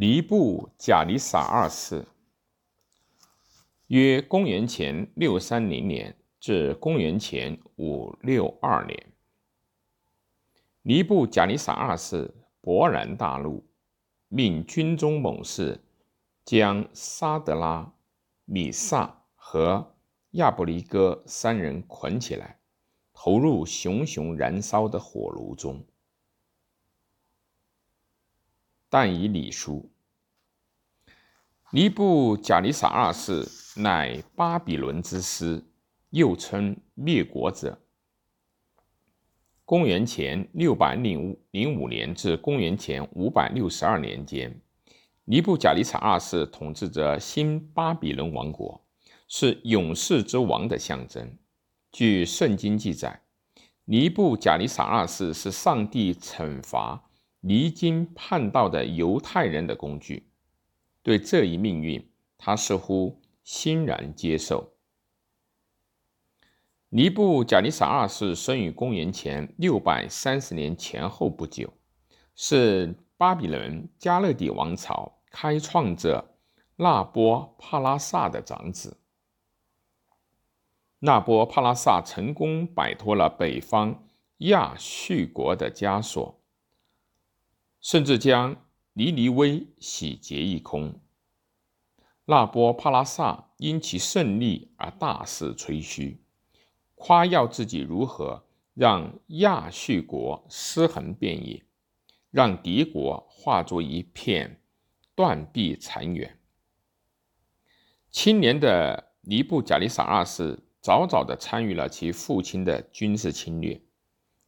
尼布贾尼撒二世，约公元前六三零年至公元前五六二年。尼布贾尼撒二世勃然大怒，命军中猛士将沙德拉、米萨和亚伯离哥三人捆起来，投入熊熊燃烧的火炉中。但以理书，尼布贾尼撒二世乃巴比伦之师，又称灭国者。公元前六百零五零五年至公元前五百六十二年间，尼布贾尼撒二世统治着新巴比伦王国，是勇士之王的象征。据圣经记载，尼布贾尼撒二世是上帝惩罚。离经叛道的犹太人的工具，对这一命运，他似乎欣然接受。尼布贾尼撒二世生于公元前六百三十年前后不久，是巴比伦加勒底王朝开创者那波帕拉萨的长子。那波帕拉萨成功摆脱了北方亚述国的枷锁。甚至将尼尼微洗劫一空。那波帕拉萨因其胜利而大肆吹嘘，夸耀自己如何让亚述国尸横遍野，让敌国化作一片断壁残垣。青年的尼布贾利撒二世早早地参与了其父亲的军事侵略。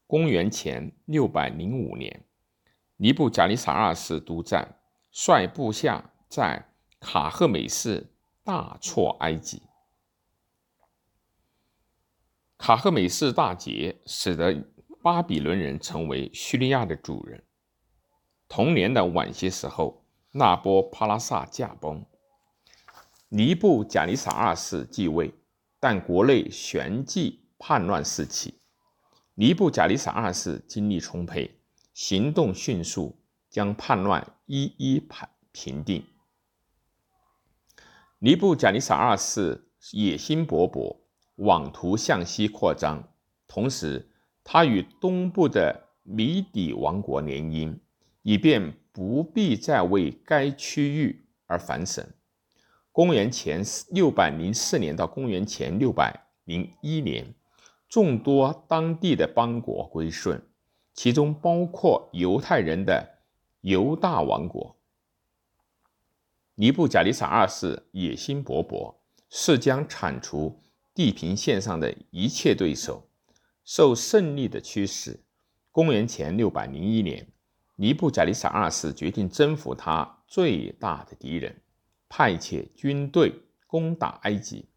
公元前六百零五年。尼布贾尼撒二世督战，率部下在卡赫美市大挫埃及。卡赫美市大捷，使得巴比伦人成为叙利亚的主人。同年的晚些时候，那波帕拉萨驾崩，尼布贾尼撒二世继位，但国内旋即叛乱四起。尼布贾尼撒二世精力充沛。行动迅速，将叛乱一一平平定。尼布贾尼撒二世野心勃勃，妄图向西扩张，同时他与东部的米底王国联姻，以便不必再为该区域而烦省。公元前六百零四年到公元前六百零一年，众多当地的邦国归顺。其中包括犹太人的犹大王国。尼布贾尼撒二世野心勃勃，是将铲除地平线上的一切对手。受胜利的驱使，公元前六百零一年，尼布贾尼撒二世决定征服他最大的敌人，派遣军队攻打埃及，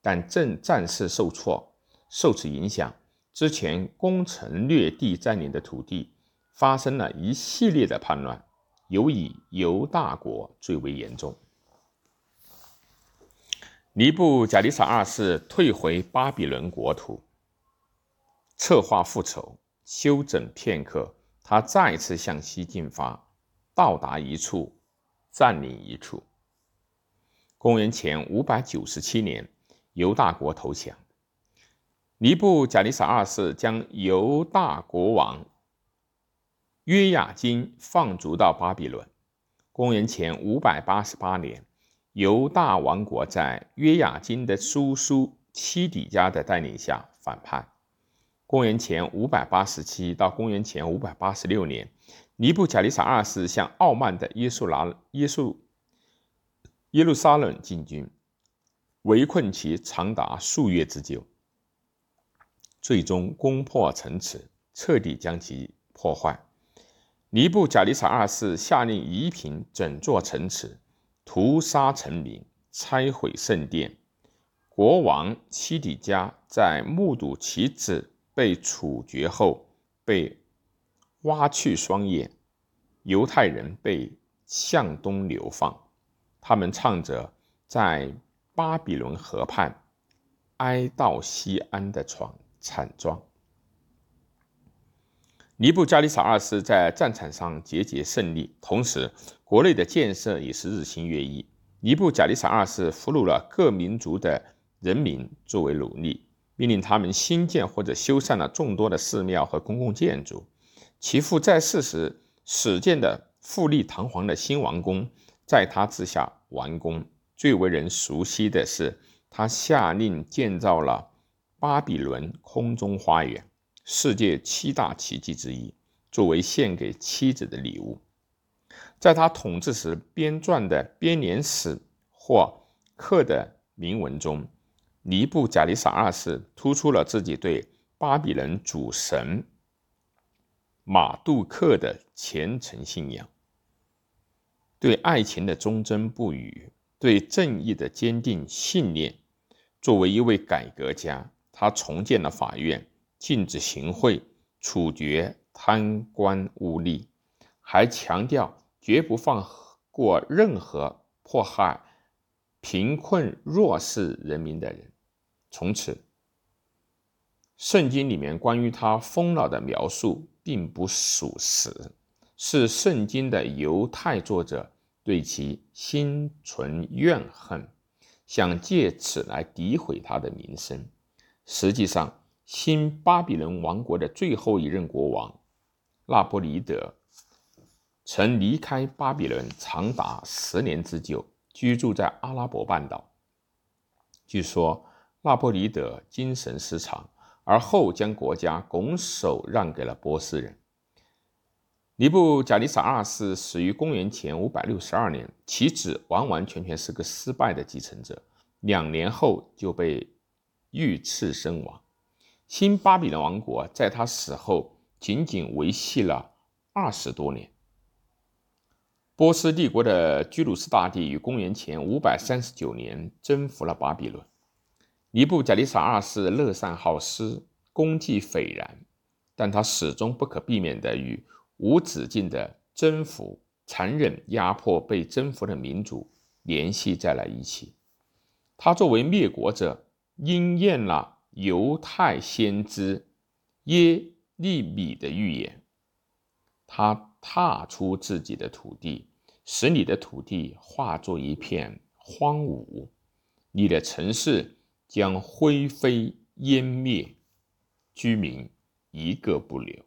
但正战事受挫，受此影响。之前攻城略地占领的土地发生了一系列的叛乱，尤以犹大国最为严重。尼布贾尼撒二世退回巴比伦国土，策划复仇。休整片刻，他再次向西进发，到达一处，占领一处。公元前五百九十七年，犹大国投降。尼布贾尼撒二世将犹大国王约雅金放逐到巴比伦。公元前五百八十八年，犹大王国在约雅金的叔叔七底家的带领下反叛。公元前五百八十七到公元前五百八十六年，尼布贾尼撒二世向傲慢的耶稣拿耶稣耶路撒冷进军，围困其长达数月之久。最终攻破城池，彻底将其破坏。尼布贾尼撒二世下令夷平整座城池，屠杀臣民，拆毁圣殿。国王七底家在目睹其子被处决后，被挖去双眼。犹太人被向东流放，他们唱着在巴比伦河畔哀悼西安的床。惨状。尼布加利萨二世在战场上节节胜利，同时国内的建设也是日新月异。尼布贾利萨二世俘虏了各民族的人民作为奴隶，命令他们新建或者修缮了众多的寺庙和公共建筑。其父在世时始建的富丽堂皇的新王宫，在他治下完工。最为人熟悉的是，他下令建造了巴比伦空中花园，世界七大奇迹之一，作为献给妻子的礼物。在他统治时编撰的编年史或刻的铭文中，尼布贾利撒二世突出了自己对巴比伦主神马杜克的虔诚信仰，对爱情的忠贞不渝。对正义的坚定信念。作为一位改革家，他重建了法院，禁止行贿，处决贪官污吏，还强调绝不放过任何迫害贫困弱势人民的人。从此，圣经里面关于他疯了的描述并不属实，是圣经的犹太作者。对其心存怨恨，想借此来诋毁他的名声。实际上，新巴比伦王国的最后一任国王纳波里德曾离开巴比伦长达十年之久，居住在阿拉伯半岛。据说，纳波里德精神失常，而后将国家拱手让给了波斯人。尼布贾利撒二世死于公元前五百六十二年，其子完完全全是个失败的继承者，两年后就被遇刺身亡。新巴比伦王国在他死后仅仅维系了二十多年。波斯帝国的居鲁士大帝于公元前五百三十九年征服了巴比伦。尼布贾利撒二世乐善好施，功绩斐然，但他始终不可避免地与无止境的征服、残忍压迫被征服的民族联系在了一起。他作为灭国者，应验了犹太先知耶利米的预言。他踏出自己的土地，使你的土地化作一片荒芜，你的城市将灰飞烟灭，居民一个不留。